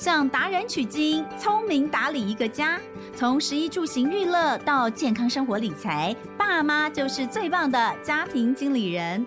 向达人取经，聪明打理一个家。从食衣住行娱乐到健康生活理财，爸妈就是最棒的家庭经理人。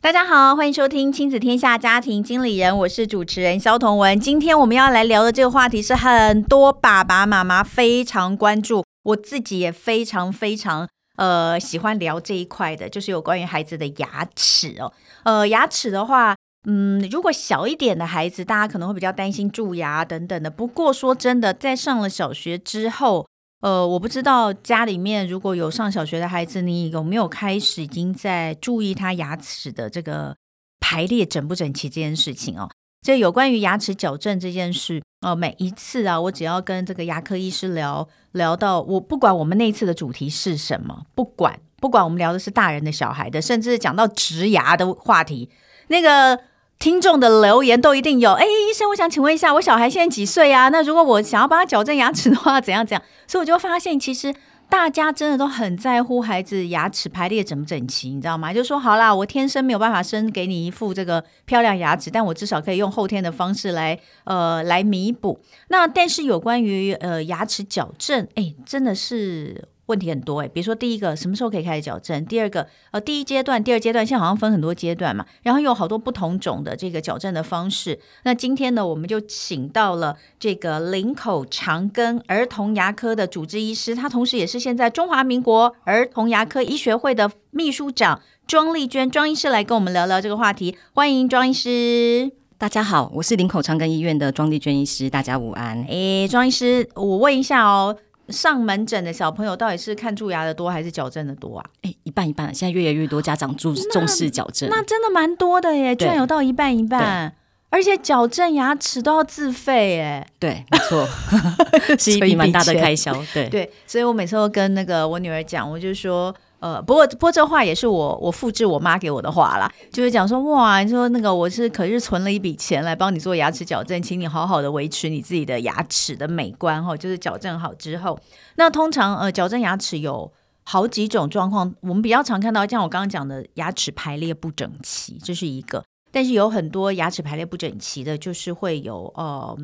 大家好，欢迎收听亲子天下家庭经理人，我是主持人肖彤文。今天我们要来聊的这个话题是很多爸爸妈妈非常关注，我自己也非常非常呃喜欢聊这一块的，就是有关于孩子的牙齿哦。呃，牙齿的话，嗯，如果小一点的孩子，大家可能会比较担心蛀牙等等的。不过说真的，在上了小学之后，呃，我不知道家里面如果有上小学的孩子，你有没有开始已经在注意他牙齿的这个排列整不整齐这件事情哦？这有关于牙齿矫正这件事哦，每一次啊，我只要跟这个牙科医师聊聊到，我不管我们那一次的主题是什么，不管不管我们聊的是大人的、小孩的，甚至讲到植牙的话题，那个。听众的留言都一定有，哎，医生，我想请问一下，我小孩现在几岁啊？那如果我想要帮他矫正牙齿的话，怎样怎样？所以我就发现，其实大家真的都很在乎孩子牙齿排列整不整齐，你知道吗？就说好啦，我天生没有办法生给你一副这个漂亮牙齿，但我至少可以用后天的方式来呃来弥补。那但是有关于呃牙齿矫正，哎，真的是。问题很多诶，比如说第一个什么时候可以开始矫正？第二个呃，第一阶段、第二阶段，现在好像分很多阶段嘛，然后有好多不同种的这个矫正的方式。那今天呢，我们就请到了这个林口长庚儿童牙科的主治医师，他同时也是现在中华民国儿童牙科医学会的秘书长庄丽娟庄医师来跟我们聊聊这个话题。欢迎庄医师。大家好，我是林口长庚医院的庄丽娟医师，大家午安。诶，庄医师，我问一下哦。上门诊的小朋友到底是看蛀牙的多还是矫正的多啊？哎，一半一半，现在越来越多家长重重视矫正，那真的蛮多的耶，居然有到一半一半，而且矫正牙齿都要自费耶。对，没错，是一笔蛮大的开销。对对，所以我每次都跟那个我女儿讲，我就说。呃，不过不过这话也是我我复制我妈给我的话啦，就是讲说哇，你说那个我是可是存了一笔钱来帮你做牙齿矫正，请你好好的维持你自己的牙齿的美观哈，就是矫正好之后，那通常呃矫正牙齿有好几种状况，我们比较常看到像我刚刚讲的牙齿排列不整齐，这是一个，但是有很多牙齿排列不整齐的，就是会有呃。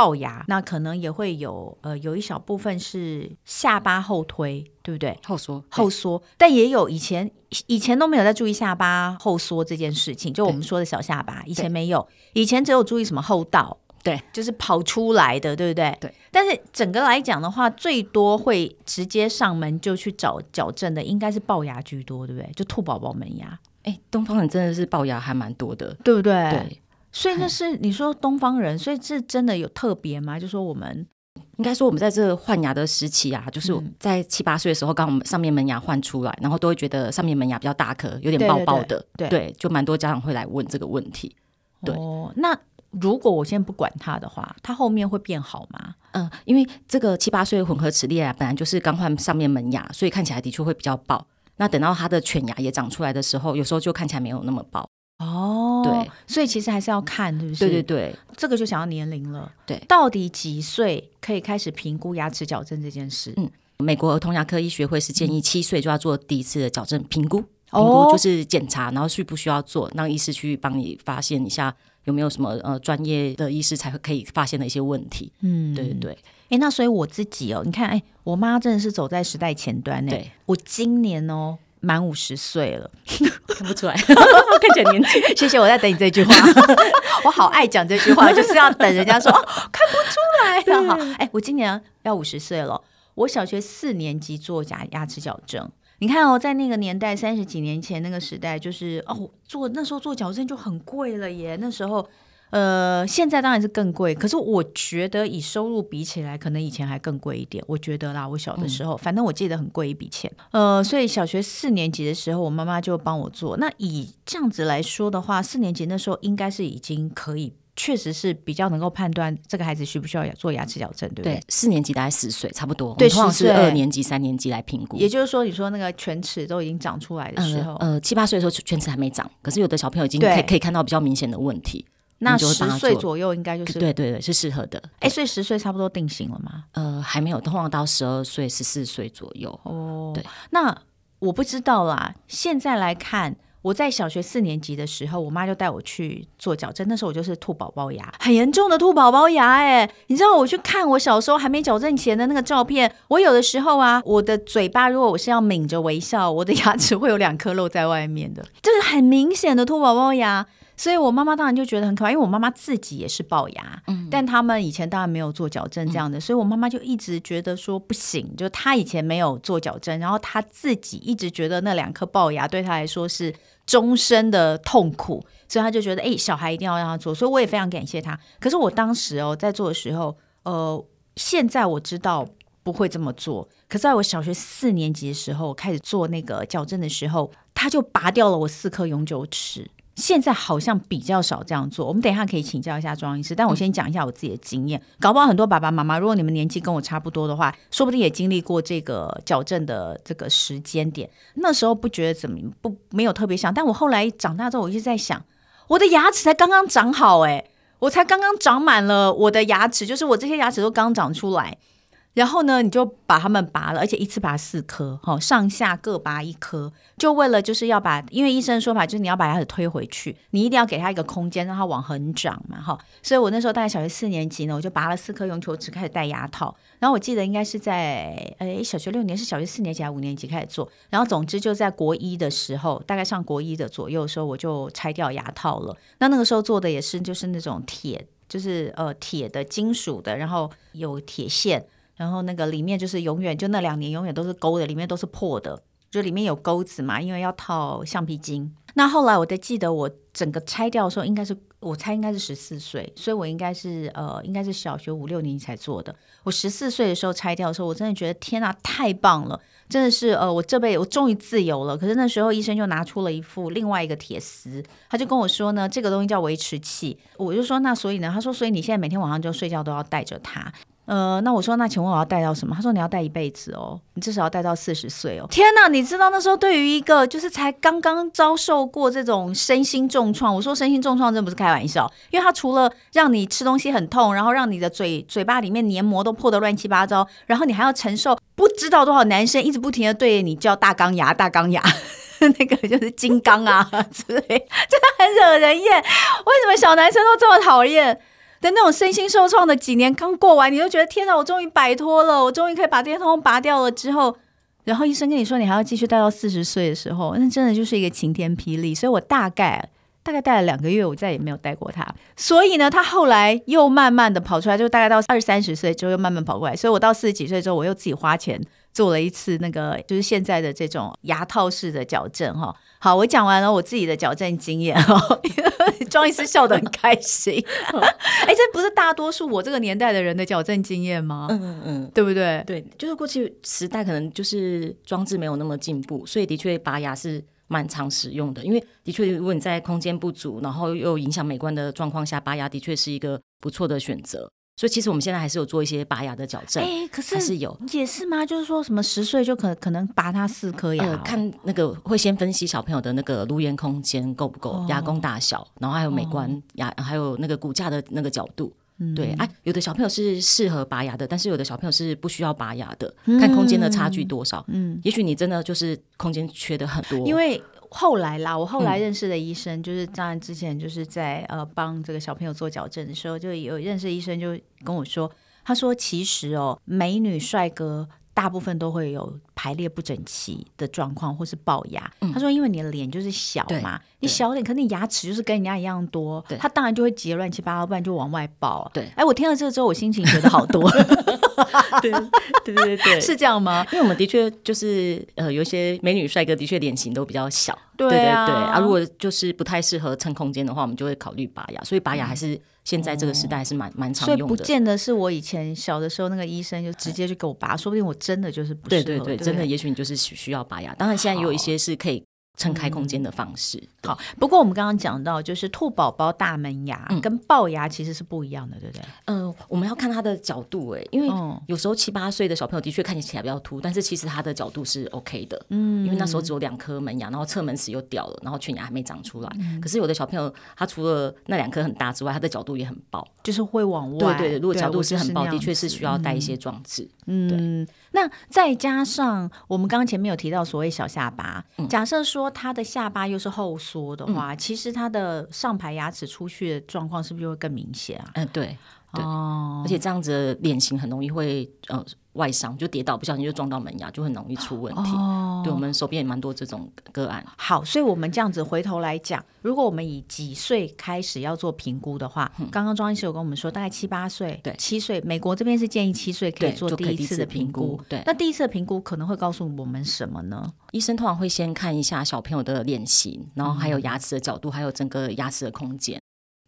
齙牙，那可能也会有，呃，有一小部分是下巴后推，对不对？后缩，后缩，但也有以前以前都没有在注意下巴后缩这件事情，就我们说的小下巴，以前没有，以前只有注意什么后倒，对，就是跑出来的，对不对？对。但是整个来讲的话，最多会直接上门就去找矫正的，应该是龅牙居多，对不对？就兔宝宝门牙。哎，东方人真的是龅牙还蛮多的，对不对？对。所以那是你说东方人，所以这真的有特别吗？就说我们应该说我们在这个换牙的时期啊，就是在七八岁的时候，刚我们上面门牙换出来，然后都会觉得上面门牙比较大颗，有点爆爆的，对，对，对，对，就蛮多家长会来问这个问题。对，哦，那如果我先不管它的话，它后面会变好吗？嗯，因为这个七八岁混合齿列啊，本来就是刚换上面门牙，所以看起来的确会比较爆。那等到他的犬牙也长出来的时候，有时候就看起来没有那么爆。哦，对，所以其实还是要看，是不是？对对对，这个就想要年龄了。对，到底几岁可以开始评估牙齿矫正这件事？嗯，美国儿童牙科医学会是建议七岁就要做第一次的矫正评估，评估就是检查，然后需不需要做，让医师去帮你发现一下有没有什么呃专业的医师才会可以发现的一些问题。嗯，对对对。哎，那所以我自己哦，你看，哎，我妈真的是走在时代前端呢。对，我今年哦。满五十岁了，看不出来，看起来年轻。谢谢，我在等你这句话。我好爱讲这句话，就是要等人家说哦，看不出来了。好，哎，我今年要五十岁了。我小学四年级做假牙齿矫正。你看哦，在那个年代，三十几年前那个时代，就是哦，做那时候做矫正就很贵了耶。那时候。呃，现在当然是更贵，可是我觉得以收入比起来，可能以前还更贵一点。我觉得啦，我小的时候，嗯、反正我记得很贵一笔钱。呃，所以小学四年级的时候，我妈妈就帮我做。那以这样子来说的话，四年级那时候应该是已经可以，确实是比较能够判断这个孩子需不需要做牙齿矫正，对不对？对，四年级大概四岁，差不多。对，通常是二年级、三年级来评估。也就是说，你说那个犬齿都已经长出来的时候，呃，呃七八岁的时候犬齿还没长，可是有的小朋友已经可以可以看到比较明显的问题。那十岁左右应该就是对对对，是适合的。哎、欸，所以十岁差不多定型了吗？呃，还没有，通常到十二岁、十四岁左右。哦，对，那我不知道啦。现在来看。我在小学四年级的时候，我妈就带我去做矫正。那时候我就是兔宝宝牙，很严重的兔宝宝牙。哎，你知道我去看我小时候还没矫正前的那个照片，我有的时候啊，我的嘴巴如果我是要抿着微笑，我的牙齿会有两颗露在外面的，就是很明显的兔宝宝牙。所以我妈妈当然就觉得很可怕，因为我妈妈自己也是龅牙，嗯，但他们以前当然没有做矫正这样的，嗯、所以我妈妈就一直觉得说不行，就她以前没有做矫正，然后她自己一直觉得那两颗龅牙对她来说是终身的痛苦，所以她就觉得哎，小孩一定要让她做，所以我也非常感谢她。可是我当时哦在做的时候，呃，现在我知道不会这么做，可是在我小学四年级的时候开始做那个矫正的时候，他就拔掉了我四颗永久齿。现在好像比较少这样做，我们等一下可以请教一下庄医师。但我先讲一下我自己的经验，搞不好很多爸爸妈妈，如果你们年纪跟我差不多的话，说不定也经历过这个矫正的这个时间点。那时候不觉得怎么不没有特别想，但我后来长大之后，我一直在想，我的牙齿才刚刚长好，诶，我才刚刚长满了我的牙齿，就是我这些牙齿都刚长出来。然后呢，你就把它们拔了，而且一次拔四颗，哈，上下各拔一颗，就为了就是要把，因为医生的说法就是你要把牙齿推回去，你一定要给它一个空间，让它往横长嘛，哈。所以我那时候大概小学四年级呢，我就拔了四颗永久齿，开始戴牙套。然后我记得应该是在，诶，小学六年是小学四年级还是五年级开始做？然后总之就在国一的时候，大概上国一的左右的时候，我就拆掉牙套了。那那个时候做的也是就是那种铁，就是呃铁的金属的，然后有铁线。然后那个里面就是永远就那两年永远都是勾的，里面都是破的，就里面有钩子嘛，因为要套橡皮筋。那后来我都记得我整个拆掉的时候，应该是我猜应该是十四岁，所以我应该是呃应该是小学五六年级才做的。我十四岁的时候拆掉的时候，我真的觉得天啊，太棒了，真的是呃我这辈子我终于自由了。可是那时候医生就拿出了一副另外一个铁丝，他就跟我说呢，这个东西叫维持器。我就说那所以呢，他说所以你现在每天晚上就睡觉都要带着它。呃，那我说，那请问我要戴到什么？他说你要戴一辈子哦，你至少要戴到四十岁哦。天哪，你知道那时候对于一个就是才刚刚遭受过这种身心重创，我说身心重创真不是开玩笑，因为它除了让你吃东西很痛，然后让你的嘴嘴巴里面黏膜都破得乱七八糟，然后你还要承受不知道多少男生一直不停的对你叫大钢牙、大钢牙，那个就是金刚啊之类，真的很惹人厌。为什么小男生都这么讨厌？但那种身心受创的几年刚过完，你就觉得天哪，我终于摆脱了，我终于可以把这些通通拔掉了之后，然后医生跟你说你还要继续戴到四十岁的时候，那真的就是一个晴天霹雳。所以我大概大概戴了两个月，我再也没有戴过它。所以呢，它后来又慢慢的跑出来，就大概到二三十岁之后又慢慢跑过来。所以我到四十几岁之后，我又自己花钱做了一次那个就是现在的这种牙套式的矫正哈。好，我讲完了我自己的矫正经验哈。庄医师笑得很开心，哎、欸，这不是大多数我这个年代的人的矫正经验吗？嗯嗯嗯，对不对？对，就是过去时代可能就是装置没有那么进步，所以的确拔牙是蛮常使用的。因为的确，如果你在空间不足，然后又影响美观的状况下，拔牙的确是一个不错的选择。所以其实我们现在还是有做一些拔牙的矫正，哎，可是还是有也是吗？就是说什么十岁就可可能拔他四颗牙，哦呃，看那个会先分析小朋友的那个颅颜空间够不够，哦，牙弓大小，然后还有美观，哦，牙，还有那个骨架的那个角度。嗯，对，哎，啊，有的小朋友是适合拔牙的，但是有的小朋友是不需要拔牙的，嗯，看空间的差距多少。嗯，也许你真的就是空间缺的很多，因为。后来啦，我后来认识的医生，嗯、就是当然之前就是在呃帮这个小朋友做矫正的时候，就有认识医生就跟我说，他说其实哦，美女帅哥大部分都会有排列不整齐的状况，或是龅牙。嗯、他说因为你的脸就是小嘛，你小脸，可是你牙齿就是跟人家一样多，他当然就会结乱七八糟，不然就往外爆。对，哎，我听了这个之后，我心情觉得好多。对对对对，是这样吗？因为我们的确就是呃，有一些美女帅哥的确脸型都比较小，对啊，对对对啊。如果就是不太适合撑空间的话，我们就会考虑拔牙。所以拔牙还是现在这个时代还是蛮、嗯、蛮常用的。所以不见得是我以前小的时候那个医生就直接就给我拔，说不定我真的就是不适合。对对对，对真的，也许你就是需需要拔牙。当然现在也有一些是可以撑开空间的方式。嗯、好，不过我们刚刚讲到，就是兔宝宝大门牙跟龅牙其实是不一样的，对不对？嗯、呃，我们要看它的角度，哎，因为有时候七八岁的小朋友的确看起来比较凸，但是其实他的角度是 OK 的，嗯，因为那时候只有两颗门牙，然后侧门齿又掉了，然后全牙还没长出来。嗯、可是有的小朋友，他除了那两颗很大之外，他的角度也很爆，就是会往外。对对对，如果角度是很爆，的确是需要带一些装置。嗯，嗯，那再加上我们刚刚前面有提到所谓小下巴，嗯、假设说他的下巴又是后缩的话，嗯、其实他的上排牙齿出去的状况是不是就会更明显啊？嗯，对，对，哦、而且这样子的脸型很容易会呃。外伤就跌倒，不小心就撞到门牙，就很容易出问题。哦、对，我们手边也蛮多这种个案。好，所以我们这样子回头来讲，如果我们以几岁开始要做评估的话，嗯、刚刚庄医师有跟我们说，大概七八岁，对，七岁，美国这边是建议七岁可以做第一次的评估。对，那第一次的评估可能会告诉我们什么呢？医生通常会先看一下小朋友的脸型，然后还有牙齿的角度，嗯、还有整个牙齿的空间。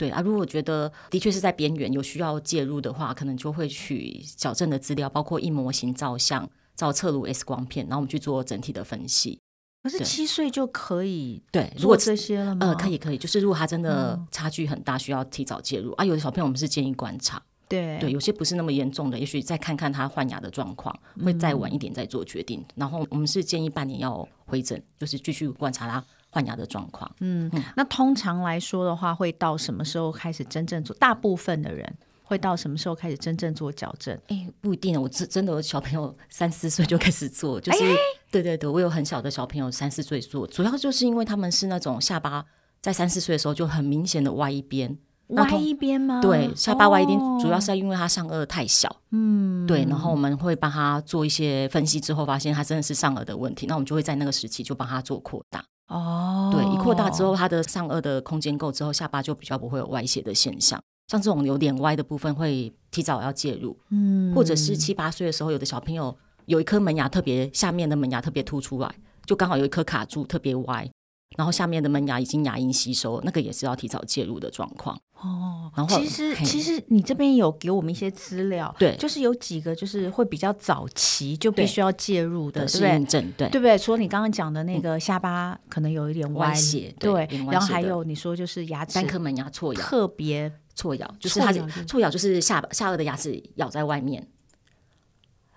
对啊，如果觉得的确是在边缘有需要介入的话，可能就会取矫正的资料，包括硬模型照相、照侧颅 X 光片，然后我们去做整体的分析。可是七岁就可以对，如果这些了吗？呃，可以可以，就是如果他真的差距很大，需要提早介入、嗯、啊。有的小朋友我们是建议观察，对对，有些不是那么严重的，也许再看看他换牙的状况，会再晚一点再做决定。嗯、然后我们是建议半年要回诊，就是继续观察他。换牙的状况，嗯，那通常来说的话，会到什么时候开始真正做？大部分的人会到什么时候开始真正做矫正？哎、欸，不一定，我真真的有小朋友 三四岁就开始做，就是、欸、对对对，我有很小的小朋友三四岁做，主要就是因为他们是那种下巴在三四岁的时候就很明显的歪一边，歪一边吗？对，下巴歪一边，哦、主要是因为他上颚太小，嗯，对，然后我们会帮他做一些分析之后，发现他真的是上颚的问题，那我们就会在那个时期就帮他做扩大。哦，对，一扩大之后，他的上颚的空间够之后，下巴就比较不会有歪斜的现象。像这种有点歪的部分，会提早要介入。嗯，或者是七八岁的时候，有的小朋友有一颗门牙特别下面的门牙特别凸出来，就刚好有一颗卡住，特别歪。然后下面的门牙已经牙龈吸收，那个也是要提早介入的状况。哦，然后其实其实你这边有给我们一些资料，对，就是有几个就是会比较早期就必须要介入的，对不对？对，对不对？除了你刚刚讲的那个下巴可能有一点歪斜，对，然后还有你说就是牙齿单颗门牙错咬，特别错咬，就是它错咬就是下巴下颚的牙齿咬在外面。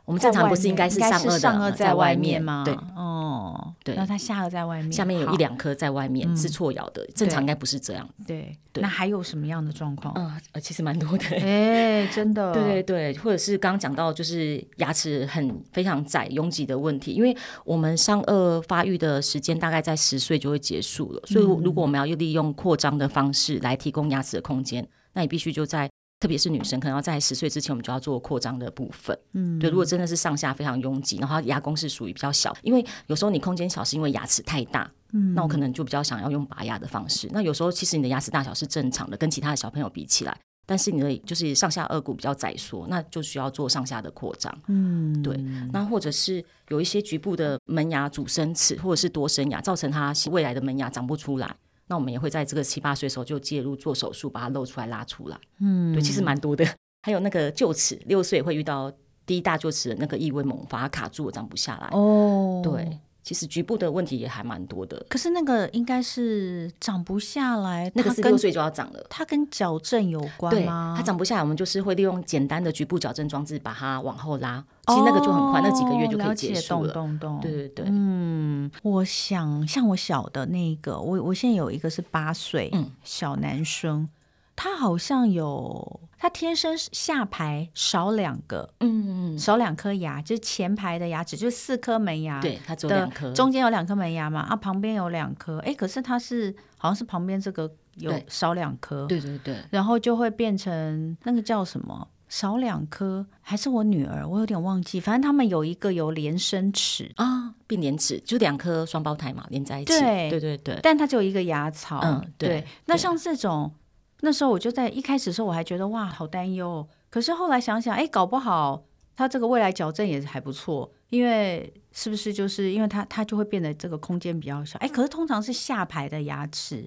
我们正常不是应该是上颚在外面吗？对，哦，对，那它下颚在外面，下面有一两颗在外面是错咬的，正常应该不是这样。对，那还有什么样的状况？呃，其实蛮多的。哎，真的。对对对，或者是刚刚讲到就是牙齿很非常窄拥挤的问题，因为我们上颚发育的时间大概在十岁就会结束了，所以如果我们要利用扩张的方式来提供牙齿的空间，那你必须就在。特别是女生，可能要在十岁之前，我们就要做扩张的部分。嗯，对。如果真的是上下非常拥挤，然后牙弓是属于比较小，因为有时候你空间小是因为牙齿太大，嗯，那我可能就比较想要用拔牙的方式。那有时候其实你的牙齿大小是正常的，跟其他的小朋友比起来，但是你的就是上下颚骨比较窄缩，那就需要做上下的扩张。嗯，对。那或者是有一些局部的门牙阻生齿或者是多生牙，造成它未来的门牙长不出来。那我们也会在这个七八岁的时候就介入做手术，把它露出来拉出来。嗯，对，其实蛮多的。还有那个臼齿，六岁会遇到第一大臼齿的那个异位猛发，它卡住了，长不下来。哦，对。其实局部的问题也还蛮多的，可是那个应该是长不下来，那个是六岁就要长了。它跟矫正有关吗？它长不下来，我们就是会利用简单的局部矫正装置把它往后拉，其实那个就很快，哦、那几个月就可以结束了。对对对，嗯，我想像我小的那个，我我现在有一个是八岁，嗯，小男生。他好像有，他天生下排少两个，嗯，少两颗牙，就是前排的牙齿，就四颗门牙，对，他只有两颗，中间有两颗门牙嘛，啊，旁边有两颗，哎，可是他是好像是旁边这个有少两颗，对对对，然后就会变成那个叫什么少两颗，还是我女儿，我有点忘记，反正他们有一个有连生齿。啊，并联齿，就两颗双胞胎嘛，连在一起，对。对对对，但它只有一个牙槽，嗯，对，那像这种。那时候我就在一开始的时候我还觉得哇好担忧，可是后来想想，哎，搞不好他这个未来矫正也还不错，因为是不是就是因为他他就会变得这个空间比较小，哎，可是通常是下排的牙齿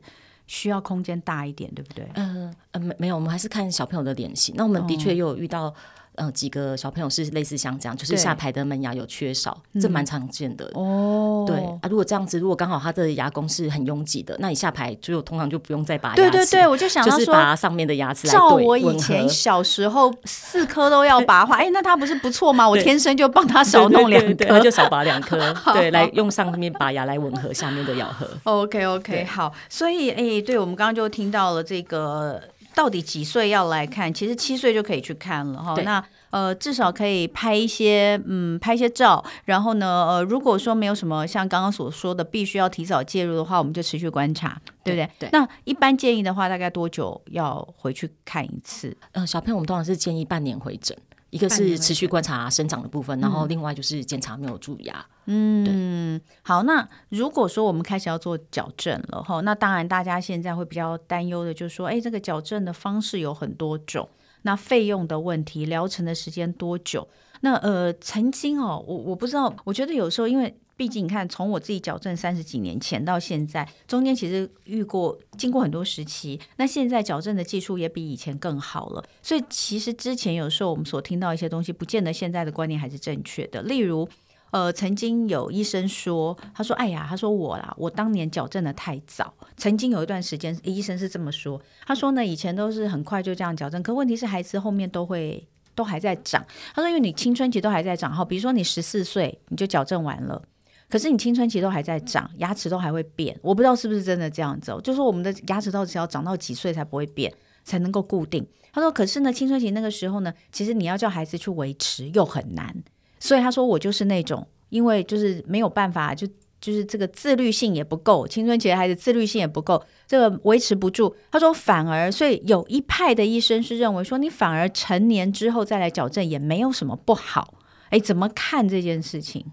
需要空间大一点，对不对？嗯嗯，没没有，我们还是看小朋友的脸型。那我们的确又有遇到呃几个小朋友是类似像这样，就是下排的门牙有缺少，这蛮常见的哦。对啊，如果这样子，如果刚好他的牙弓是很拥挤的，那你下排就通常就不用再拔牙齿。对对对，我就想到说，就是拔上面的牙齿。照我以前小时候四颗都要拔的话，哎，那他不是不错吗？我天生就帮他少弄两颗，就少拔两颗，对，来用上面拔牙来吻合下面的咬合。OK OK，好，所以哎，对我们刚刚就听到了这个。到底几岁要来看？其实七岁就可以去看了哈。那呃，至少可以拍一些嗯，拍一些照。然后呢，呃，如果说没有什么像刚刚所说的必须要提早介入的话，我们就持续观察，对不对？对。那一般建议的话，大概多久要回去看一次？呃，小朋友我们通常是建议半年回诊。一个是持续观察生长的部分，然后另外就是检查没有蛀牙。嗯，好，那如果说我们开始要做矫正了哈，那当然大家现在会比较担忧的，就是说，哎，这个矫正的方式有很多种，那费用的问题，疗程的时间多久？那呃，曾经哦，我我不知道，我觉得有时候因为。毕竟你看，从我自己矫正三十几年前到现在，中间其实遇过、经过很多时期。那现在矫正的技术也比以前更好了，所以其实之前有时候我们所听到一些东西，不见得现在的观念还是正确的。例如，呃，曾经有医生说，他说：“哎呀，他说我啦，我当年矫正的太早。”曾经有一段时间，医生是这么说。他说呢，以前都是很快就这样矫正，可问题是孩子后面都会都还在长。他说，因为你青春期都还在长，好，比如说你十四岁你就矫正完了。可是你青春期都还在长，牙齿都还会变，我不知道是不是真的这样子哦。就说我们的牙齿到底要长到几岁才不会变，才能够固定？他说，可是呢，青春期那个时候呢，其实你要叫孩子去维持又很难。所以他说我就是那种，因为就是没有办法，就就是这个自律性也不够，青春期的孩子自律性也不够，这个维持不住。他说反而，所以有一派的医生是认为说，你反而成年之后再来矫正也没有什么不好。哎，怎么看这件事情？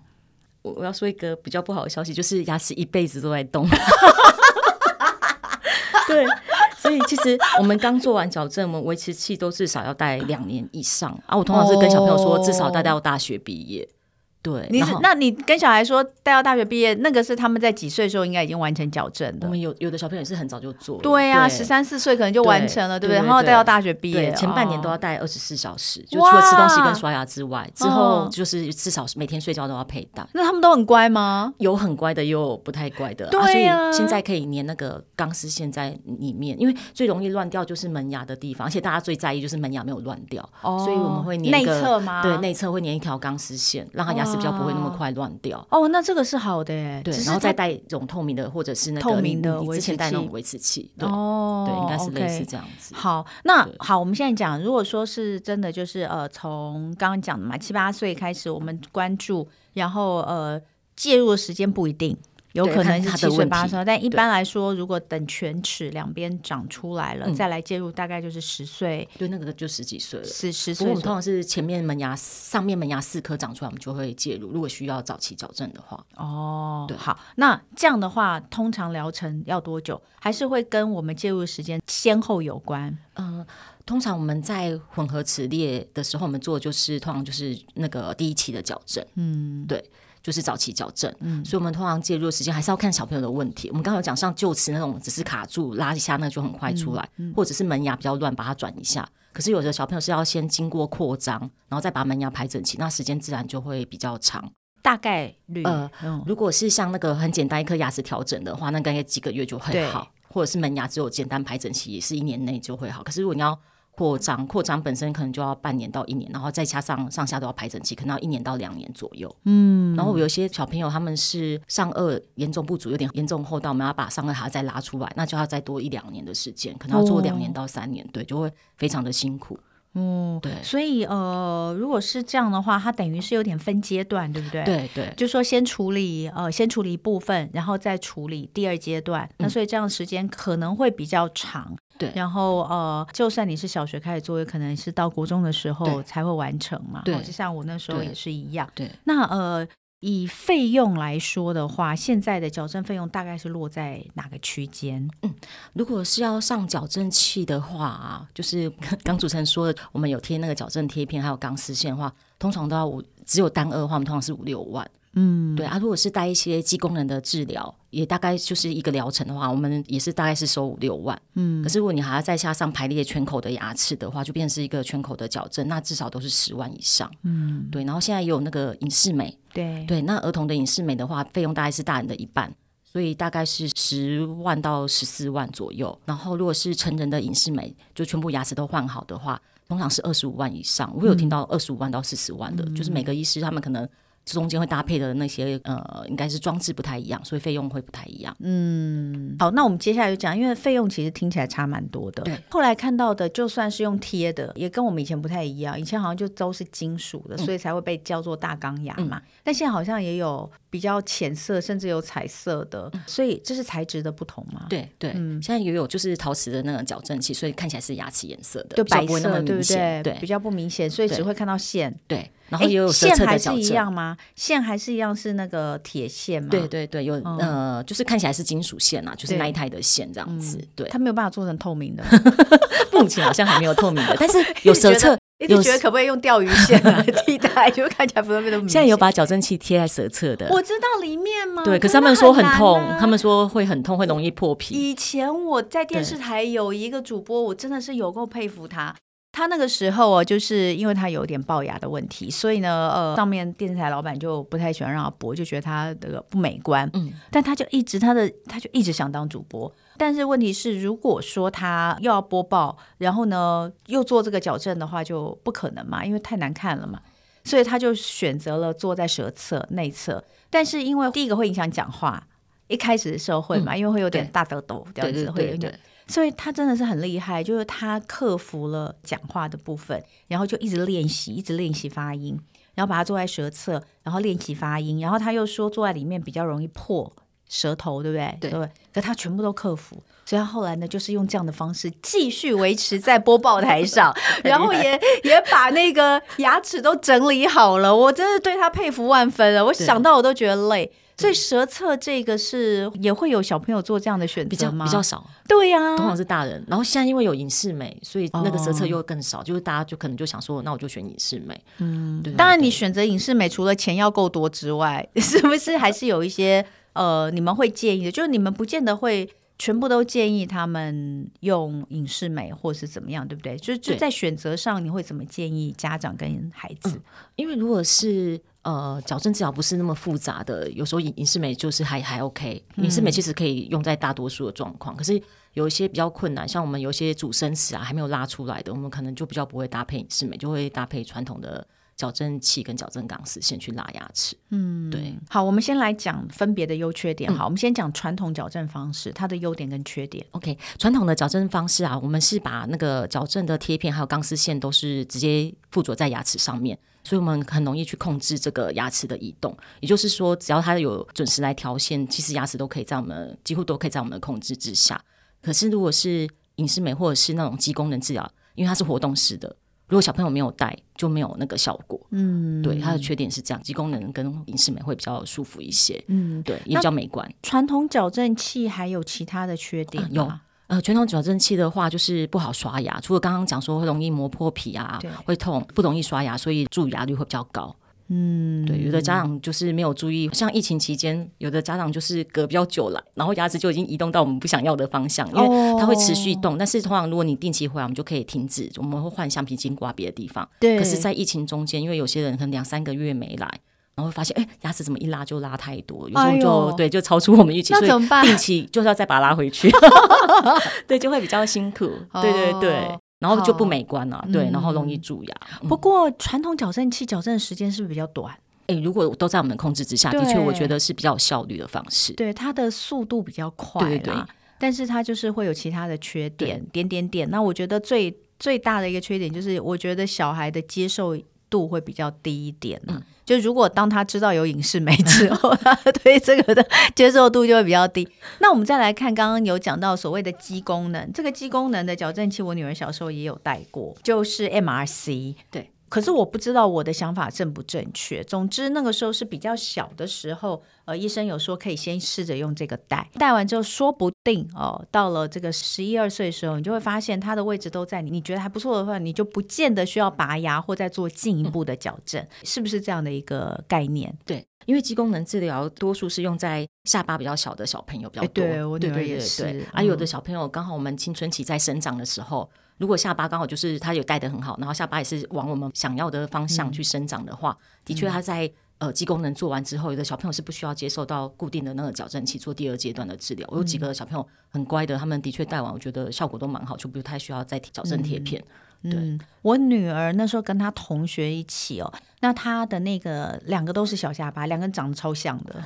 我要说一个比较不好的消息，就是牙齿一辈子都在动。对，所以其实我们刚做完矫正，我们维持器都至少要戴两年以上啊。我通常是跟小朋友说，至少戴到大学毕业。对，你是那你跟小孩说带到大学毕业，那个是他们在几岁的时候应该已经完成矫正的？我们有有的小朋友也是很早就做，对呀，十三四岁可能就完成了，对不对？然后带到大学毕业，前半年都要戴二十四小时，就除了吃东西跟刷牙之外，之后就是至少每天睡觉都要佩戴。那他们都很乖吗？有很乖的，也有不太乖的。对呀，所以现在可以粘那个钢丝线在里面，因为最容易乱掉就是门牙的地方，而且大家最在意就是门牙没有乱掉，所以我们会粘内侧吗？对，内侧会粘一条钢丝线，让它牙齿比较不会那么快乱掉哦，那这个是好的耶。对，然后再戴这种透明的，或者是那个透明的之前戴那种维持器。哦，对，应该是类似这样子。好，那好，我们现在讲，如果说是真的，就是呃，从刚刚讲的嘛，七八岁开始我们关注，然后呃，介入的时间不一定。有可能是七岁八岁，但一般来说，如果等犬齿两边长出来了，再来介入，大概就是十岁。对，那个就十几岁了。十十岁。我们通常是前面门牙上面门牙四颗长出来，我们就会介入。如果需要早期矫正的话，哦，对，好，那这样的话，通常疗程要多久？还是会跟我们介入时间先后有关？嗯，通常我们在混合齿列的时候，我们做的就是通常就是那个第一期的矫正。嗯，对。就是早期矫正，嗯，所以我们通常介入的时间还是要看小朋友的问题。我们刚刚有讲，像臼齿那种只是卡住拉一下，那就很快出来，嗯嗯、或者是门牙比较乱，把它转一下。可是有的小朋友是要先经过扩张，然后再把门牙排整齐，那时间自然就会比较长。大概率，呃，嗯、如果是像那个很简单一颗牙齿调整的话，那大概几个月就会好；或者是门牙只有简单排整齐，也是一年内就会好。可是如果你要扩张扩张本身可能就要半年到一年，然后再加上上下都要排整齐，可能要一年到两年左右。嗯，然后有些小朋友他们是上颚严重不足，有点严重后道，我们要把上颚还要再拉出来，那就要再多一两年的时间，可能要做两年到三年，哦、对，就会非常的辛苦。嗯，对，所以呃，如果是这样的话，它等于是有点分阶段，对不对？对对，就说先处理呃，先处理一部分，然后再处理第二阶段。嗯、那所以这样的时间可能会比较长。对，然后呃，就算你是小学开始做，也可能是到国中的时候才会完成嘛。对，就像我那时候也是一样。对，那呃。以费用来说的话，现在的矫正费用大概是落在哪个区间？嗯，如果是要上矫正器的话啊，就是 刚主持人说的，我们有贴那个矫正贴片，还有钢丝线的话，通常都要五，只有单二的话，我们通常是五六万。嗯，对啊。如果是带一些肌功能的治疗，也大概就是一个疗程的话，我们也是大概是收五六万。嗯，可是如果你还要再加上排列全口的牙齿的话，就变成是一个全口的矫正，那至少都是十万以上。嗯，对。然后现在也有那个隐适美，对对。那儿童的隐适美的话，费用大概是大人的一半，所以大概是十万到十四万左右。然后如果是成人的隐适美，就全部牙齿都换好的话，通常是二十五万以上。我有听到二十五万到四十万的，嗯，就是每个医师他们可能。中间会搭配的那些呃，应该是装置不太一样，所以费用会不太一样。嗯，好，那我们接下来就讲，因为费用其实听起来差蛮多的。对，后来看到的就算是用贴的，也跟我们以前不太一样。以前好像就都是金属的，所以才会被叫做大钢牙嘛。嗯、但现在好像也有比较浅色，甚至有彩色的，所以这是材质的不同嘛？对对，嗯，现在也有就是陶瓷的那个矫正器，所以看起来是牙齿颜色的，就白色，对不对？对，比较不明显，所以只会看到线。对。对然后也有色线还是一样吗？线还是一样是那个铁线吗？对对对，有、嗯、呃，就是看起来是金属线啊，就是那一台的线这样子。对，它没有办法做成透明的，目前好像还没有透明的，但是有舌侧。你觉得可不可以用钓鱼线来替代？就看起来不会那么明显。现在有把矫正器贴在舌侧的，我知道里面吗？对，可是他们说很痛，他们说会很痛，会容易破皮。以前我在电视台有一个主播，我真的是有够佩服他。他那个时候啊，就是因为他有点龅牙的问题，所以呢，呃，上面电视台老板就不太喜欢让他播，就觉得他这个不美观。嗯，但他就一直他的他就一直想当主播，但是问题是，如果说他又要播报，然后呢又做这个矫正的话，就不可能嘛，因为太难看了嘛，所以他就选择了坐在舌侧内侧。但是因为第一个会影响讲话，一开始的时候会嘛，嗯、因为会有点大抖抖这样子，会有点。所以他真的是很厉害，就是他克服了讲话的部分，然后就一直练习，一直练习发音，然后把它坐在舌侧，然后练习发音，然后他又说坐在里面比较容易破舌头，对不对？对。对，可他全部都克服，所以他后来呢，就是用这样的方式继续维持在播报台上，然后也 也把那个牙齿都整理好了。我真的对他佩服万分了，我想到我都觉得累。所以舌侧这个是也会有小朋友做这样的选择吗？比较少，对呀、啊，通常是大人。然后现在因为有影视美，所以那个舌侧又更少，哦、就是大家就可能就想说，那我就选影视美。嗯，对对对，当然你选择影视美，除了钱要够多之外，是不是还是有一些呃，你们会建议的？就是你们不见得会全部都建议他们用隐适美，或是怎么样，对不对？就就在选择上，你会怎么建议家长跟孩子？嗯、因为如果是。呃，矫正治疗不是那么复杂的，有时候隐隐适美就是还还 OK，隐适美其实可以用在大多数的状况，嗯。可是有一些比较困难，像我们有一些主生齿啊还没有拉出来的，我们可能就比较不会搭配隐适美，就会搭配传统的矫正器跟矫正钢丝线去拉牙齿。嗯，对。好，我们先来讲分别的优缺点。好，嗯，我们先讲传统矫正方式，它的优点跟缺点。OK，传统的矫正方式啊，我们是把那个矫正的贴片还有钢丝线都是直接附着在牙齿上面。所以我们很容易去控制这个牙齿的移动，也就是说，只要它有准时来调线，其实牙齿都可以在我们几乎都可以在我们的控制之下。可是如果是隐适美或者是那种肌功能治疗，因为它是活动式的，如果小朋友没有戴，就没有那个效果。嗯，对，它的缺点是这样，肌功能跟隐适美会比较舒服一些。嗯，对，也比较美观。传统矫正器还有其他的缺点吗？有。呃，传统矫正器的话，就是不好刷牙。除了刚刚讲说会容易磨破皮啊，会痛，不容易刷牙，所以蛀牙率会比较高。嗯，对，有的家长就是没有注意，像疫情期间，有的家长就是隔比较久了，然后牙齿就已经移动到我们不想要的方向，因为它会持续动。哦、但是通常如果你定期回来，我们就可以停止，我们会换橡皮筋挂别的地方。对。可是，在疫情中间，因为有些人可能两三个月没来。然后会发现，哎，牙齿怎么一拉就拉太多，有时候就、哎、对，就超出我们预期？所以定期就是要再把它拉回去，对，就会比较辛苦，哦、对对对，然后就不美观了、啊，对，然后容易蛀牙。嗯、不过传统矫正器矫正的时间是不是比较短？哎，如果都在我们控制之下，的确我觉得是比较有效率的方式。对，它的速度比较快，对对对，但是它就是会有其他的缺点，点点点。那我觉得最最大的一个缺点就是，我觉得小孩的接受度会比较低一点、啊。嗯就如果当他知道有隐视美之后，他对这个的接受度就会比较低。那我们再来看，刚刚有讲到所谓的肌功能，这个肌功能的矫正器，我女儿小时候也有戴过，就是 MRC。对，可是我不知道我的想法正不正确。总之那个时候是比较小的时候，呃，医生有说可以先试着用这个戴，戴完之后说不定哦，到了这个十一二岁的时候，你就会发现它的位置都在你，你觉得还不错的话，你就不见得需要拔牙或再做进一步的矫正，嗯、是不是这样的一个概念？对。因为肌功能治疗多数是用在下巴比较小的小朋友比较多，欸、对，我女儿也是。对，对，对，而、嗯、有的小朋友刚好我们青春期在生长的时候，如果下巴刚好就是他有带得很好，然后下巴也是往我们想要的方向去生长的话，嗯、的确他在呃肌功能做完之后，有的小朋友是不需要接受到固定的那个矫正器做第二阶段的治疗。我有几个小朋友很乖的，他们的确戴完，我觉得效果都蛮好，就不太需要再矫正贴片。嗯。我女儿那时候跟她同学一起哦，那她的那个两个都是小下巴，两个人长得超像的。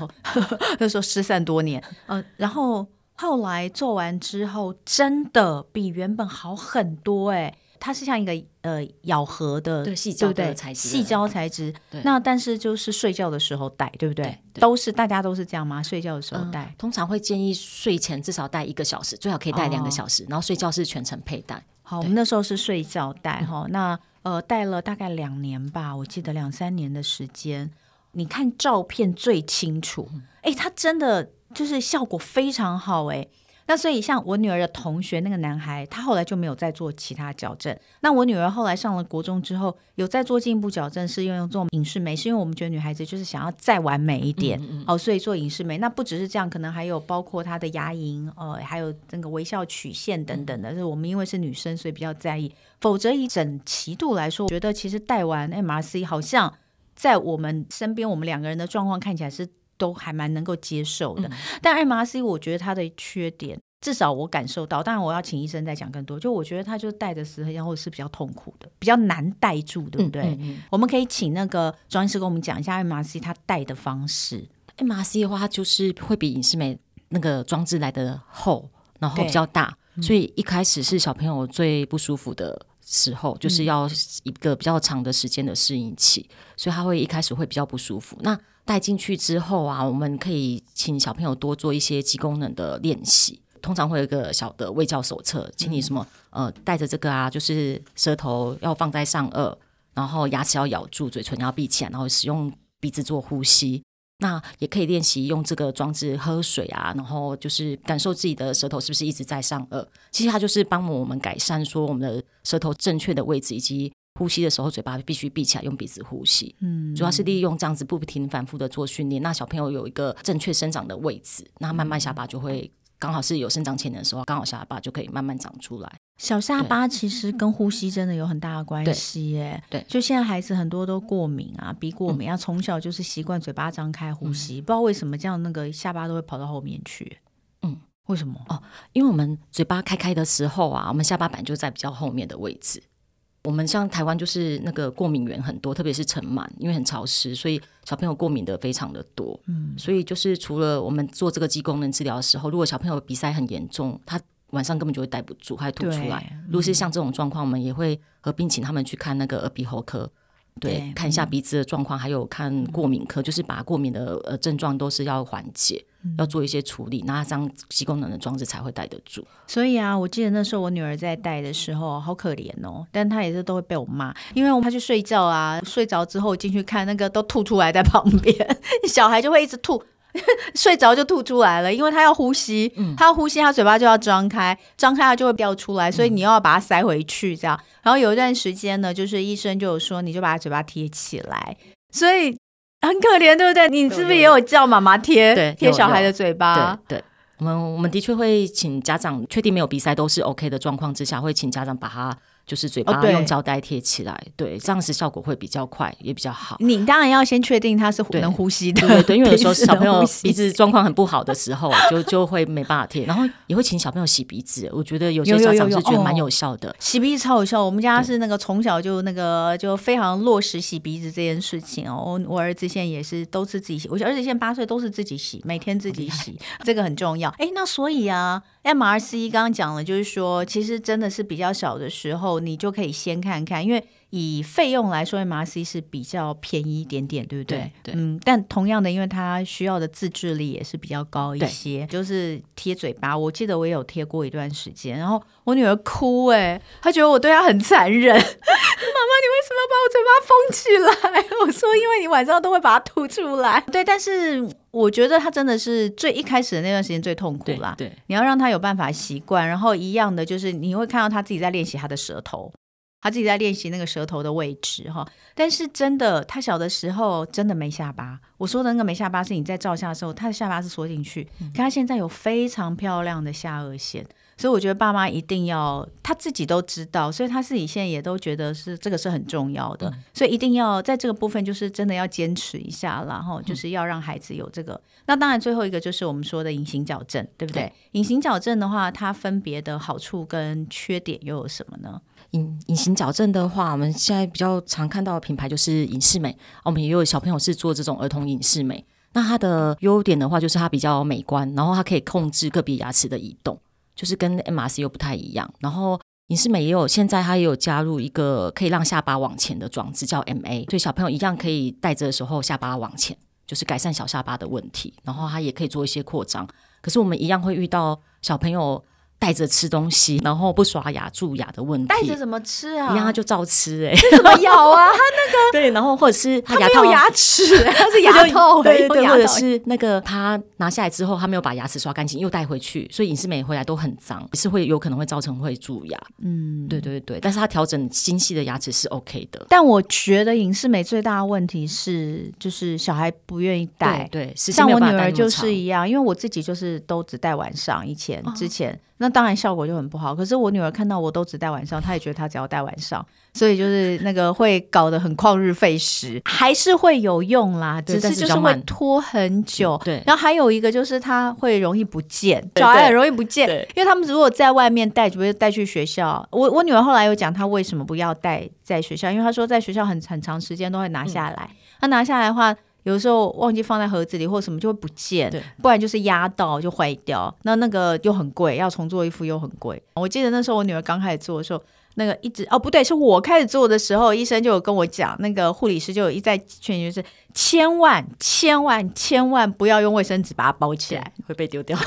那时候失散多年，呃，然后后来做完之后，真的比原本好很多哎。它是像一个呃咬合的，对，矽胶的材质，细胶材质。那但是就是睡觉的时候戴，对不对？都是大家都是这样吗？睡觉的时候戴，通常会建议睡前至少戴一个小时，最好可以戴两个小时，然后睡觉是全程佩戴。好，我们那时候是睡觉戴哈，那呃戴了大概两年吧，我记得两三年的时间。你看照片最清楚，哎，它真的就是效果非常好哎。那所以像我女儿的同学那个男孩，他后来就没有再做其他矫正。那我女儿后来上了国中之后，有再做进一步矫正，是用做影视美，是因为我们觉得女孩子就是想要再完美一点，嗯嗯哦，所以做影视美。那不只是这样，可能还有包括她的牙龈，呃，还有那个微笑曲线等等的。是我们因为是女生，所以比较在意。否则以整齐度来说，我觉得其实戴完 MRC 好像在我们身边，我们两个人的状况看起来是。都还蛮能够接受的，嗯、但 MRC 我觉得它的缺点，至少我感受到，当然我要请医生再讲更多。就我觉得他就戴的时候，然后是比较痛苦的，比较难戴住，对不对？嗯嗯嗯、我们可以请那个庄医师跟我们讲一下 MRC 它戴的方式。MRC 的话，它就是会比隐适美那个装置来的厚，然后比较大，所以一开始是小朋友最不舒服的时候，嗯、就是要一个比较长的时间的适应期，所以他会一开始会比较不舒服。那戴进去之后啊，我们可以请小朋友多做一些肌功能的练习。通常会有一个小的喂教手册，请你什么呃，带着这个啊，就是舌头要放在上颚，然后牙齿要咬住，嘴唇要闭起来，然后使用鼻子做呼吸。那也可以练习用这个装置喝水啊，然后就是感受自己的舌头是不是一直在上颚。其实它就是帮我们改善说我们的舌头正确的位置以及。呼吸的时候，嘴巴必须闭起来，用鼻子呼吸。嗯，主要是利用这样子不停反复的做训练。那小朋友有一个正确生长的位置，那慢慢下巴就会刚好是有生长潜能的时候，刚好下巴就可以慢慢长出来。小下巴其实跟呼吸真的有很大的关系耶。对，就现在孩子很多都过敏啊，鼻过敏啊，从小就是习惯嘴巴张开呼吸，不知道为什么这样，那个下巴都会跑到后面去。嗯，为什么？哦，因为我们嘴巴开开的时候啊，我们下巴板就在比较后面的位置。我们像台湾就是那个过敏源很多，特别是尘螨，因为很潮湿，所以小朋友过敏的非常的多。嗯，所以就是除了我们做这个肌功能治疗的时候，如果小朋友鼻塞很严重，他晚上根本就会待不住，还吐出来。嗯、如果是像这种状况，我们也会合并请他们去看那个耳鼻喉科。对，对看一下鼻子的状况，还有看过敏科，嗯、就是把过敏的呃症状都是要缓解，嗯、要做一些处理，那这样吸功能的装置才会戴得住。所以啊，我记得那时候我女儿在戴的时候，好可怜哦，但她也是都会被我骂，因为她去睡觉啊，睡着之后进去看那个都吐出来在旁边，小孩就会一直吐。睡着就吐出来了，因为他要呼吸，嗯、他要呼吸，他嘴巴就要张开，张开他就会掉出来，所以你又要把它塞回去，这样。嗯、然后有一段时间呢，就是医生就有说，你就把他嘴巴贴起来，所以很可怜，对不对？你是不是也有叫妈妈贴？对，贴小孩的嘴巴。对，对，我们我们的确会请家长确定没有鼻塞都是 OK 的状况之下，会请家长把他。就是嘴巴用胶带贴起来，对，这样子效果会比较快，也比较好。你当然要先确定他是能呼吸的，对对，因为有时候小朋友鼻子状况很不好的时候，就就会没办法贴。然后也会请小朋友洗鼻子，我觉得有些家长是觉得蛮有效的，洗鼻子超有效。我们家是那个从小就那个就非常落实洗鼻子这件事情哦。我我儿子现在也是都是自己洗，我儿子现在八岁都是自己洗，每天自己洗，这个很重要。哎，那所以啊。MRC 刚刚讲了，就是说，其实真的是比较小的时候，你就可以先看看，因为以费用来说，MRC 是比较便宜一点点，对不对？对，对嗯，但同样的，因为它需要的自制力也是比较高一些，就是贴嘴巴。我记得我也有贴过一段时间，然后我女儿哭，哎，她觉得我对她很残忍。妈妈，你为什么要把我嘴巴封起来。我说，因为你晚上都会把它吐出来。对，但是我觉得他真的是最一开始的那段时间最痛苦啦。对，对你要让他有办法习惯，然后一样的就是你会看到他自己在练习他的舌头。他自己在练习那个舌头的位置哈，但是真的，他小的时候真的没下巴。我说的那个没下巴是你在照相的时候，他的下巴是缩进去，可他现在有非常漂亮的下颚线。所以我觉得爸妈一定要他自己都知道，所以他自己现在也都觉得是这个是很重要的，嗯、所以一定要在这个部分就是真的要坚持一下，然后就是要让孩子有这个。嗯、那当然最后一个就是我们说的隐形矫正，对不对？隐形矫正的话，它分别的好处跟缺点又有什么呢？隐隐形矫正的话，我们现在比较常看到的品牌就是隐适美，我们也有小朋友是做这种儿童隐适美。那它的优点的话，就是它比较美观，然后它可以控制个别牙齿的移动。就是跟 MRC 又不太一样，然后隐适美也有，现在它也有加入一个可以让下巴往前的装置，叫 MA，所以小朋友一样可以戴着的时候下巴往前，就是改善小下巴的问题，然后它也可以做一些扩张，可是我们一样会遇到小朋友。带着吃东西，然后不刷牙、蛀牙的问题。带着怎么吃啊？你让他就照吃哎、欸，怎么咬啊？他那个对，然后或者是他，牙套他没有牙齿，他是牙套，对对对，或者是那个他拿下来之后，他没有把牙齿刷干净，又带回去，所以隐适美回来都很脏，是会有可能会造成会蛀牙。嗯，对对对，但是他调整精细的牙齿是 OK 的。但我觉得隐适美最大的问题是，就是小孩不愿意戴。对，对像我女儿就是一样，因为我自己就是都只戴晚上，以前之前。哦那当然效果就很不好，可是我女儿看到我都只戴晚上，她也觉得她只要戴晚上，所以就是那个会搞得很旷日费时，还是会有用啦，只是就是会拖很久。对，然后还有一个就是它会容易不见，小孩很容易不见，因为他们如果在外面带，就会带去学校。我我女儿后来有讲她为什么不要带在学校，因为她说在学校很很长时间都会拿下来，她拿下来的话。有时候忘记放在盒子里或什么就会不见，不然就是压到就坏掉。那那个又很贵，要重做一副又很贵。我记得那时候我女儿刚开始做的时候，那个一直哦不对，是我开始做的时候，医生就有跟我讲，那个护理师就有一再劝你，就是千万千万千万不要用卫生纸把它包起来，会被丢掉。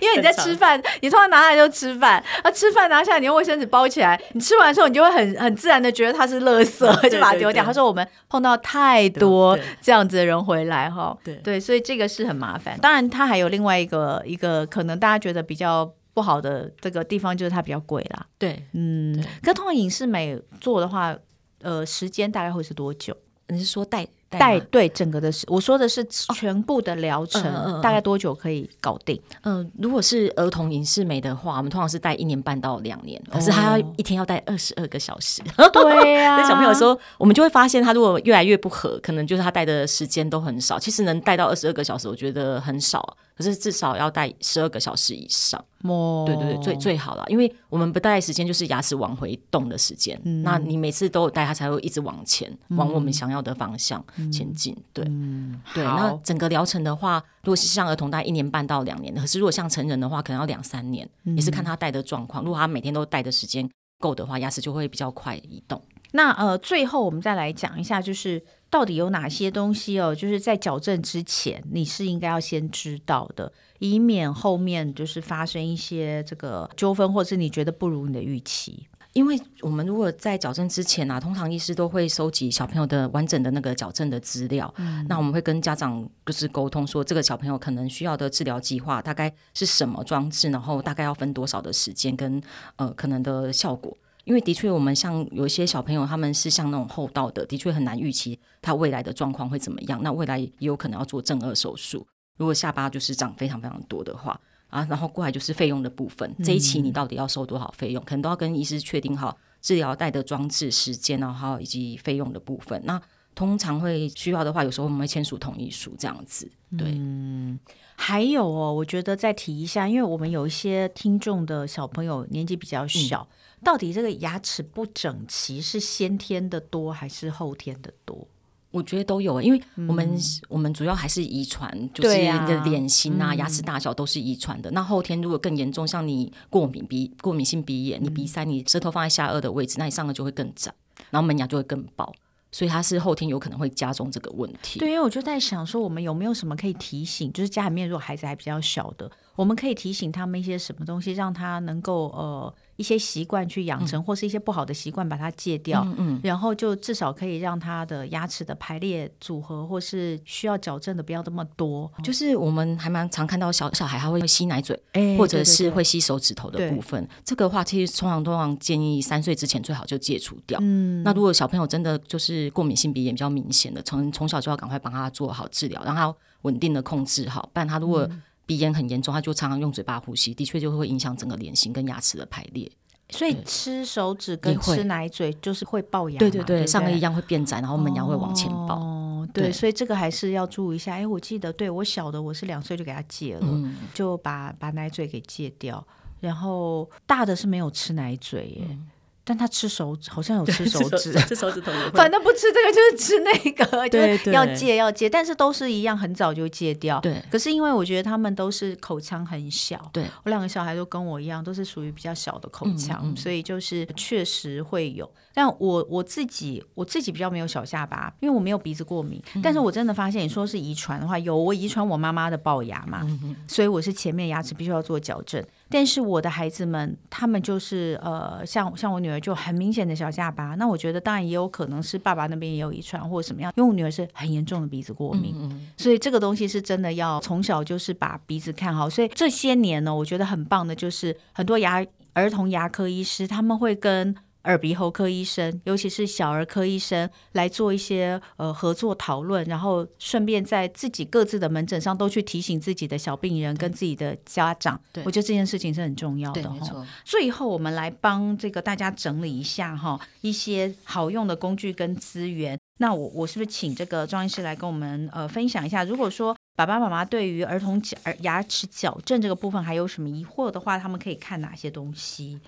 因为你在吃饭，你通常拿来就吃饭，啊，吃饭拿下来，你用卫生纸包起来，你吃完的时候，你就会很很自然的觉得它是垃圾，就把它丢掉。他说我们碰到太多这样子的人回来哈，对对，所以这个是很麻烦。当然，它还有另外一个一个可能大家觉得比较不好的这个地方，就是它比较贵啦。对，嗯，可通常影视美做的话，呃，时间大概会是多久？你是说带？带对整个的，我说的是全部的疗程，大概多久可以搞定？嗯、呃，如果是儿童影视美的话，我们通常是带一年半到两年，可是他要一天要带二十二个小时。哦、对呀、啊，小朋友说，我们就会发现他如果越来越不合，可能就是他带的时间都很少。其实能带到二十二个小时，我觉得很少。可是至少要戴十二个小时以上，哦、对对对，最最好了，因为我们不戴时间就是牙齿往回动的时间，嗯、那你每次都有戴，它才会一直往前，嗯、往我们想要的方向前进。嗯、对，嗯、对。那整个疗程的话，如果是像儿童戴一年半到两年，可是如果像成人的话，可能要两三年，嗯、也是看他戴的状况。如果他每天都戴的时间够的话，牙齿就会比较快移动。那呃，最后我们再来讲一下，就是。到底有哪些东西哦？就是在矫正之前，你是应该要先知道的，以免后面就是发生一些这个纠纷，或者是你觉得不如你的预期。因为我们如果在矫正之前啊，通常医师都会收集小朋友的完整的那个矫正的资料。嗯，那我们会跟家长就是沟通说，这个小朋友可能需要的治疗计划大概是什么装置，然后大概要分多少的时间跟呃可能的效果。因为的确，我们像有一些小朋友，他们是像那种厚道的，的确很难预期他未来的状况会怎么样。那未来也有可能要做正顎手术。如果下巴就是长非常非常多的话啊，然后过来就是费用的部分，这一期你到底要收多少费用，可能都要跟医师确定好治疗带的装置时间，然后以及费用的部分。那通常会需要的话，有时候我们会签署同意书这样子。对，嗯，还有哦，我觉得再提一下，因为我们有一些听众的小朋友年纪比较小。嗯到底这个牙齿不整齐是先天的多还是后天的多？我觉得都有，因为我们、嗯、我们主要还是遗传，就是你的脸型啊、嗯、牙齿大小都是遗传的。那后天如果更严重，像你过敏鼻过敏性鼻炎，你鼻塞，你舌头放在下颚的位置，那你上颚就会更窄，然后门牙就会更薄。所以它是后天有可能会加重这个问题。对，因为我就在想说，我们有没有什么可以提醒，就是家里面如果孩子还比较小的，我们可以提醒他们一些什么东西，让他能够呃一些习惯去养成，嗯、或是一些不好的习惯把它戒掉，嗯，嗯，然后就至少可以让他的牙齿的排列组合或是需要矫正的不要这么多。就是我们还蛮常看到小小孩他会吸奶嘴，欸、或者是会吸手指头的部分。这个话其实通常通常建议三岁之前最好就戒除掉。嗯，那如果小朋友真的就是过敏性鼻炎比较明显的，从从小就要赶快帮他做好治疗，让他稳定的控制好。不然他如果鼻炎很严重，他就常常用嘴巴呼吸，的确就会影响整个脸型跟牙齿的排列。所以吃手指跟吃奶嘴就是会爆牙，对对对，上顎一样会变窄，然后门牙会往前爆。哦，对，所以这个还是要注意一下。哎，我记得，对我小的我是两岁就给他戒了，嗯、就把把奶嘴给戒掉，然后大的是没有吃奶嘴耶。嗯但他吃手指，好像有吃手指，吃手指头。反正不吃这个就是吃那个，就是要戒要戒，但是都是一样，很早就戒掉。对。可是因为我觉得他们都是口腔很小，对我两个小孩都跟我一样，都是属于比较小的口腔，嗯嗯、所以就是确实会有。但我我自己我自己比较没有小下巴，因为我没有鼻子过敏。嗯、但是我真的发现，你说是遗传的话，有我遗传我妈妈的龅牙嘛，嗯、所以我是前面牙齿必须要做矫正。但是我的孩子们，他们就是呃，像像我女儿就很明显的小下巴。那我觉得当然也有可能是爸爸那边也有遗传或者什么样，因为我女儿是很严重的鼻子过敏，嗯嗯，所以这个东西是真的要从小就是把鼻子看好。所以这些年呢，我觉得很棒的就是很多牙儿童牙科医师他们会跟。耳鼻喉科医生，尤其是小儿科医生来做一些呃合作讨论，然后顺便在自己各自的门诊上都去提醒自己的小病人跟自己的家长。对，我觉得这件事情是很重要的。哈，最后，我们来帮这个大家整理一下哈，一些好用的工具跟资源。那我我是不是请这个庄医师来跟我们呃分享一下？如果说爸爸妈妈对于儿童矫牙齿矫正这个部分还有什么疑惑的话，他们可以看哪些东西？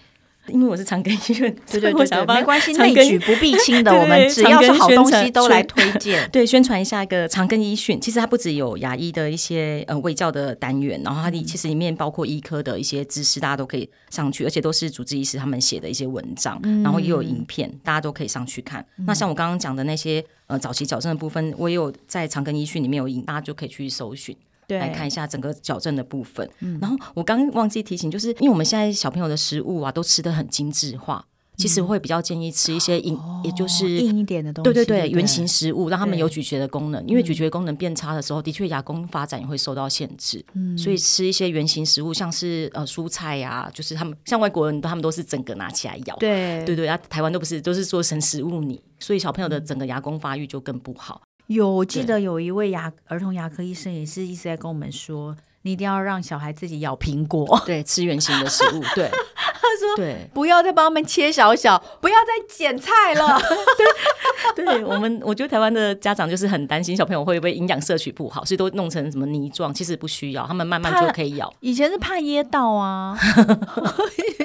因为我是长庚医院，对对对，对，没关系，内举不避 亲的，我们只要是好东西都来推荐。对，宣传一下一个长庚医讯，其实它不只有牙医的一些呃卫教的单元，然后它里其实里面包括医科的一些知识，大家都可以上去，而且都是主治医师他们写的一些文章，然后也有影片，大家都可以上去看。那像我刚刚讲的那些呃早期矫正的部分，我也有在长庚医讯里面有影，大家就可以去搜寻。对，来看一下整个矫正的部分。嗯，然后我刚刚忘记提醒，就是因为我们现在小朋友的食物啊，都吃的很精致化，其实会比较建议吃一些硬，哦、也就是硬一点的东西。对对对，圆形食物，让他们有咀嚼的功能。因为咀嚼功能变差的时候，的确牙弓发展也会受到限制。嗯，所以吃一些圆形食物，像是呃蔬菜呀、啊，就是他们像外国人，他们都是整个拿起来咬。对对对，啊，台湾都不是，都是做成食物泥，所以小朋友的整个牙弓发育就更不好。有，我记得有一位牙儿童牙科医生也是一直在跟我们说，你一定要让小孩自己咬苹果，对，吃圆形的食物，对。他说对，不要再帮他们切小小，不要再剪菜了。对，对我们，我觉得台湾的家长就是很担心小朋友会不会营养摄取不好，所以都弄成什么泥状。其实不需要，他们慢慢就可以咬。以前是怕噎到啊，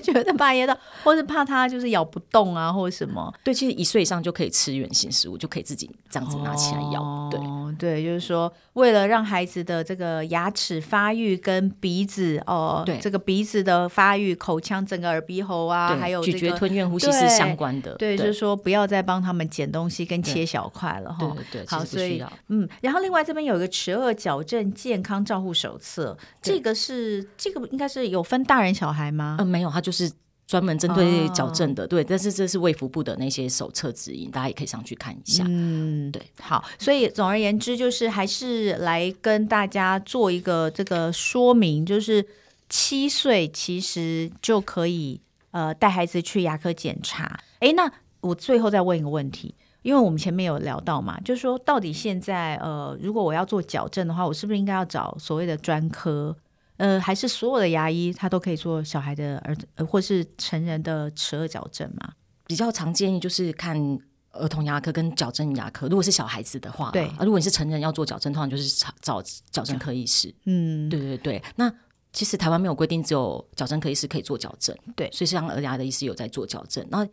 觉得怕噎到，或是怕他就是咬不动啊，或者什么。对，其实一岁以上就可以吃圆形食物，就可以自己这样子拿起来咬。哦、对，对，就是说为了让孩子的这个牙齿发育跟鼻子哦，对，这个鼻子的发育、口腔整个耳。鼻喉啊，还有、这个、咀嚼、吞咽、呼吸是相关的。对，对对就是说不要再帮他们剪东西跟切小块了哈。对对对，好，所以嗯，然后另外这边有一个齿颚矫正健康照护手册，这个是这个应该是有分大人小孩吗？呃，没有，它就是专门针对矫正的。哦、对，但是这是卫福部的那些手册指引，大家也可以上去看一下。嗯，对，好，所以总而言之，就是还是来跟大家做一个这个说明，就是。七岁其实就可以呃带孩子去牙科检查。诶，那我最后再问一个问题，因为我们前面有聊到嘛，就是说到底现在呃如果我要做矫正的话，我是不是应该要找所谓的专科？呃，还是所有的牙医他都可以做小孩的儿呃或是成人的齿颚矫正嘛？比较常建议就是看儿童牙科跟矫正牙科。如果是小孩子的话，对啊，如果你是成人要做矫正，通常就是找矫正科医师。嗯，对对对，那。其实台湾没有规定，只有矫正科医师可以做矫正。对，所以像儿牙的医师有在做矫正。那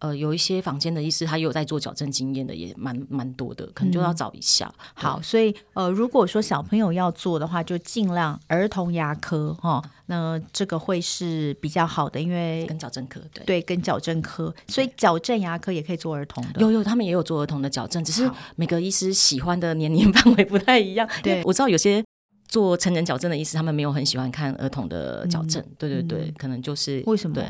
呃，有一些房间的医师，他也有在做矫正经验的，也蛮蛮多的，可能就要找一下。嗯、好，所以呃，如果说小朋友要做的话，就尽量儿童牙科哈，那这个会是比较好的，因为跟矫正科对对，跟矫正科，所以矫正牙科也可以做儿童的。有有，他们也有做儿童的矫正，只是每个医师喜欢的年龄 范围不太一样。对，我知道有些。做成人矫正的医师，他们没有很喜欢看儿童的矫正，嗯、对对对，嗯、可能就是为什么？对，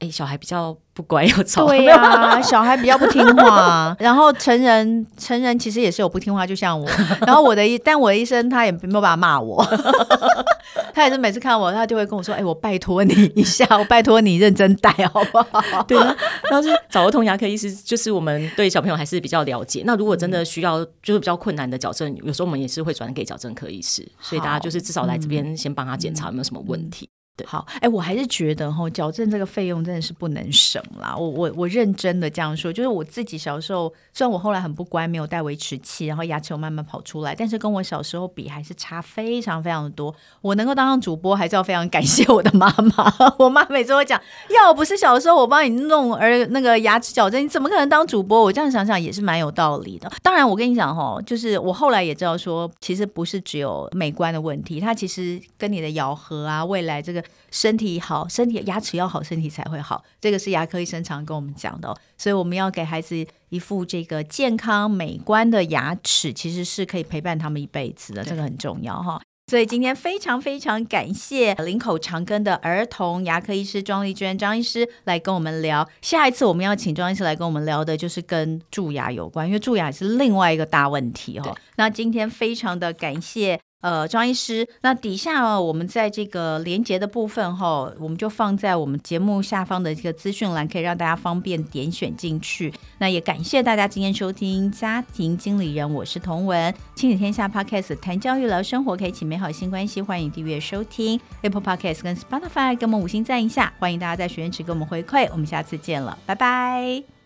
哎，小孩比较不乖又吵。对呀、啊，小孩比较不听话。然后成人，成人其实也是有不听话，就像我。然后我的医，但我的医生他也没有办法骂我。他也是每次看我，他就会跟我说：“哎，我拜托你一下，我拜托你认真带，好不好？” 对啊，然后是找儿童牙科医师，就是我们对小朋友还是比较了解。那如果真的需要，就是比较困难的矫正，有时候我们也是会转给矫正科医师。所以大家就是至少来这边先帮他检查有没有什么问题。好，哎，我还是觉得哈，矫正这个费用真的是不能省啦。我我我认真的这样说，就是我自己小时候，虽然我后来很不乖，没有带维持器，然后牙齿有慢慢跑出来，但是跟我小时候比，还是差非常非常的多。我能够当上主播，还是要非常感谢我的妈妈。我妈每次会讲，要不是小时候我帮你弄而那个牙齿矫正，你怎么可能当主播？我这样想想也是蛮有道理的。当然，我跟你讲哈，就是我后来也知道说，其实不是只有美观的问题，它其实跟你的咬合啊，未来这个。身体好，身体牙齿要好，身体才会好。这个是牙科医生常跟我们讲的哦，所以我们要给孩子一副这个健康美观的牙齿，其实是可以陪伴他们一辈子的，这个很重要哈。所以今天非常非常感谢林口长庚的儿童牙科医师庄丽娟张医师来跟我们聊。下一次我们要请庄医师来跟我们聊的，就是跟蛀牙有关，因为蛀牙是另外一个大问题哈。那今天非常的感谢。呃，庄医师，那底下哦，我们在这个连接的部分哈，我们就放在我们节目下方的这个资讯栏，可以让大家方便点选进去。那也感谢大家今天收听家庭经理人，我是童文，亲子天下 Podcast 谈教育聊生活，开启美好新关系，欢迎订阅收听 Apple Podcast 跟 Spotify，给我们五星赞一下，欢迎大家在许愿池给我们回馈，我们下次见了，拜拜。